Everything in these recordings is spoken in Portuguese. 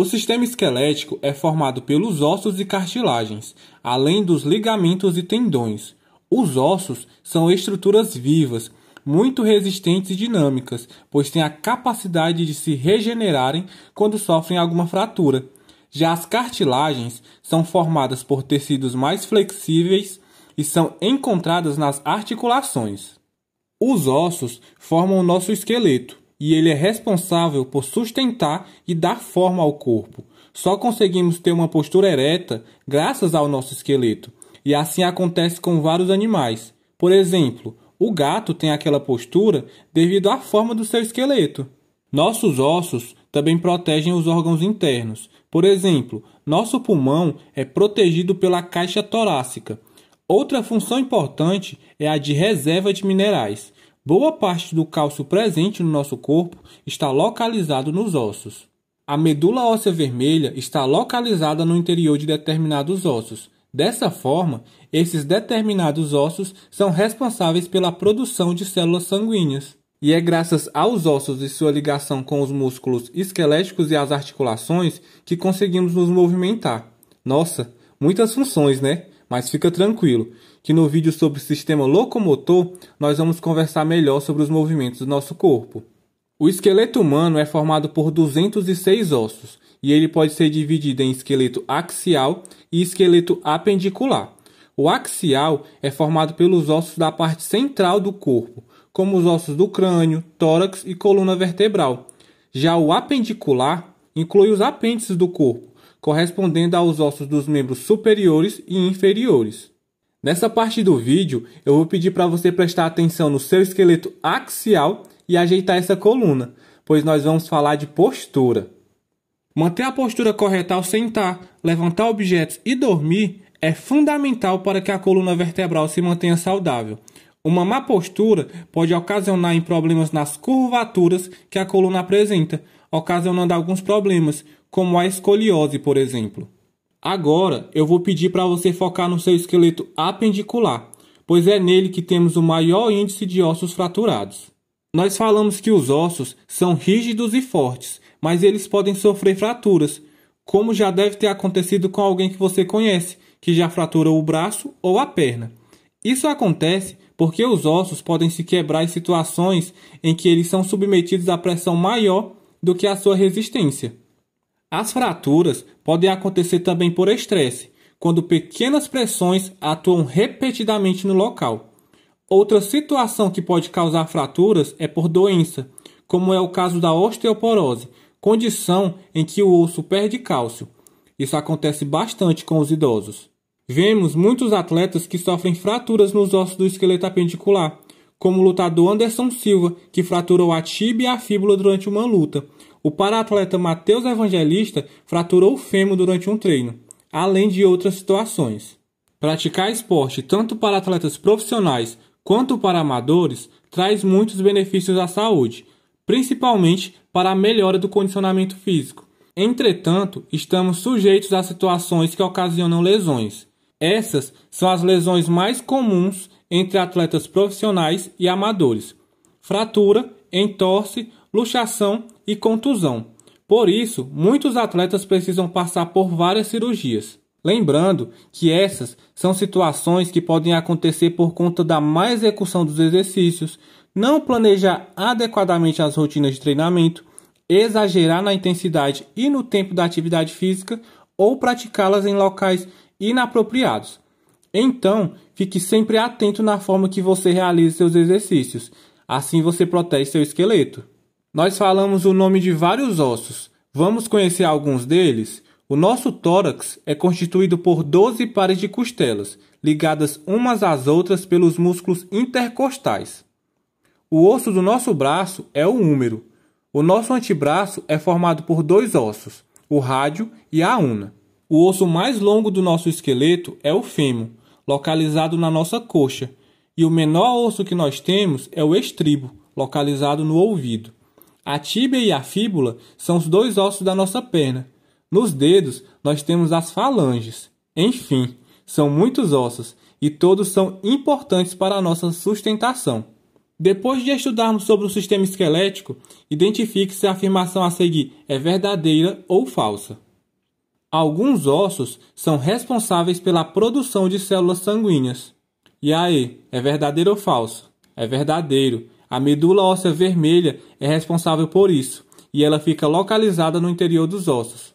O sistema esquelético é formado pelos ossos e cartilagens, além dos ligamentos e tendões. Os ossos são estruturas vivas, muito resistentes e dinâmicas, pois têm a capacidade de se regenerarem quando sofrem alguma fratura. Já as cartilagens são formadas por tecidos mais flexíveis e são encontradas nas articulações. Os ossos formam o nosso esqueleto e ele é responsável por sustentar e dar forma ao corpo. Só conseguimos ter uma postura ereta graças ao nosso esqueleto, e assim acontece com vários animais. Por exemplo, o gato tem aquela postura devido à forma do seu esqueleto. Nossos ossos também protegem os órgãos internos. Por exemplo, nosso pulmão é protegido pela caixa torácica. Outra função importante é a de reserva de minerais. Boa parte do cálcio presente no nosso corpo está localizado nos ossos. A medula óssea vermelha está localizada no interior de determinados ossos. Dessa forma, esses determinados ossos são responsáveis pela produção de células sanguíneas. E é graças aos ossos e sua ligação com os músculos esqueléticos e as articulações que conseguimos nos movimentar. Nossa, muitas funções, né? Mas fica tranquilo, que no vídeo sobre o sistema locomotor nós vamos conversar melhor sobre os movimentos do nosso corpo. O esqueleto humano é formado por 206 ossos e ele pode ser dividido em esqueleto axial e esqueleto apendicular. O axial é formado pelos ossos da parte central do corpo, como os ossos do crânio, tórax e coluna vertebral. Já o apendicular inclui os apêndices do corpo, correspondendo aos ossos dos membros superiores e inferiores. Nessa parte do vídeo, eu vou pedir para você prestar atenção no seu esqueleto axial e ajeitar essa coluna, pois nós vamos falar de postura. Manter a postura correta ao sentar, levantar objetos e dormir é fundamental para que a coluna vertebral se mantenha saudável. Uma má postura pode ocasionar em problemas nas curvaturas que a coluna apresenta, ocasionando alguns problemas, como a escoliose, por exemplo. Agora eu vou pedir para você focar no seu esqueleto apendicular, pois é nele que temos o maior índice de ossos fraturados. Nós falamos que os ossos são rígidos e fortes, mas eles podem sofrer fraturas, como já deve ter acontecido com alguém que você conhece, que já fraturou o braço ou a perna. Isso acontece porque os ossos podem se quebrar em situações em que eles são submetidos a pressão maior do que a sua resistência. As fraturas podem acontecer também por estresse, quando pequenas pressões atuam repetidamente no local. Outra situação que pode causar fraturas é por doença, como é o caso da osteoporose, condição em que o osso perde cálcio. Isso acontece bastante com os idosos. Vemos muitos atletas que sofrem fraturas nos ossos do esqueleto apendicular, como o lutador Anderson Silva, que fraturou a tíbia e a fíbula durante uma luta, o paratleta Matheus Evangelista fraturou o fêmur durante um treino, além de outras situações. Praticar esporte tanto para atletas profissionais quanto para amadores traz muitos benefícios à saúde, principalmente para a melhora do condicionamento físico. Entretanto, estamos sujeitos a situações que ocasionam lesões. Essas são as lesões mais comuns entre atletas profissionais e amadores: fratura, entorse luxação e contusão. Por isso, muitos atletas precisam passar por várias cirurgias. Lembrando que essas são situações que podem acontecer por conta da má execução dos exercícios, não planejar adequadamente as rotinas de treinamento, exagerar na intensidade e no tempo da atividade física ou praticá-las em locais inapropriados. Então, fique sempre atento na forma que você realiza seus exercícios. Assim você protege seu esqueleto. Nós falamos o nome de vários ossos. Vamos conhecer alguns deles? O nosso tórax é constituído por 12 pares de costelas, ligadas umas às outras pelos músculos intercostais. O osso do nosso braço é o húmero. O nosso antebraço é formado por dois ossos, o rádio e a una. O osso mais longo do nosso esqueleto é o fêmur, localizado na nossa coxa, e o menor osso que nós temos é o estribo, localizado no ouvido. A tíbia e a fíbula são os dois ossos da nossa perna. Nos dedos, nós temos as falanges. Enfim, são muitos ossos e todos são importantes para a nossa sustentação. Depois de estudarmos sobre o sistema esquelético, identifique se a afirmação a seguir é verdadeira ou falsa. Alguns ossos são responsáveis pela produção de células sanguíneas. E aí, é verdadeiro ou falso? É verdadeiro. A medula óssea vermelha é responsável por isso, e ela fica localizada no interior dos ossos.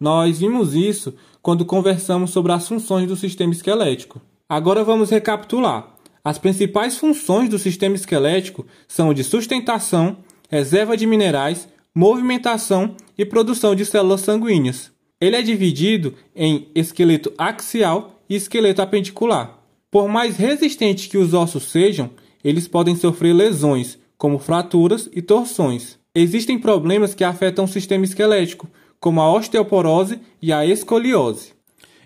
Nós vimos isso quando conversamos sobre as funções do sistema esquelético. Agora vamos recapitular. As principais funções do sistema esquelético são de sustentação, reserva de minerais, movimentação e produção de células sanguíneas. Ele é dividido em esqueleto axial e esqueleto apendicular. Por mais resistentes que os ossos sejam, eles podem sofrer lesões, como fraturas e torções. Existem problemas que afetam o sistema esquelético, como a osteoporose e a escoliose.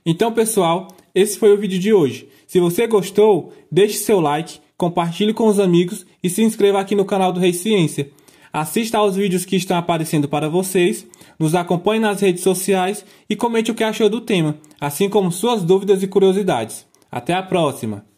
Então, pessoal, esse foi o vídeo de hoje. Se você gostou, deixe seu like, compartilhe com os amigos e se inscreva aqui no canal do Rei Ciência. Assista aos vídeos que estão aparecendo para vocês, nos acompanhe nas redes sociais e comente o que achou do tema, assim como suas dúvidas e curiosidades. Até a próxima!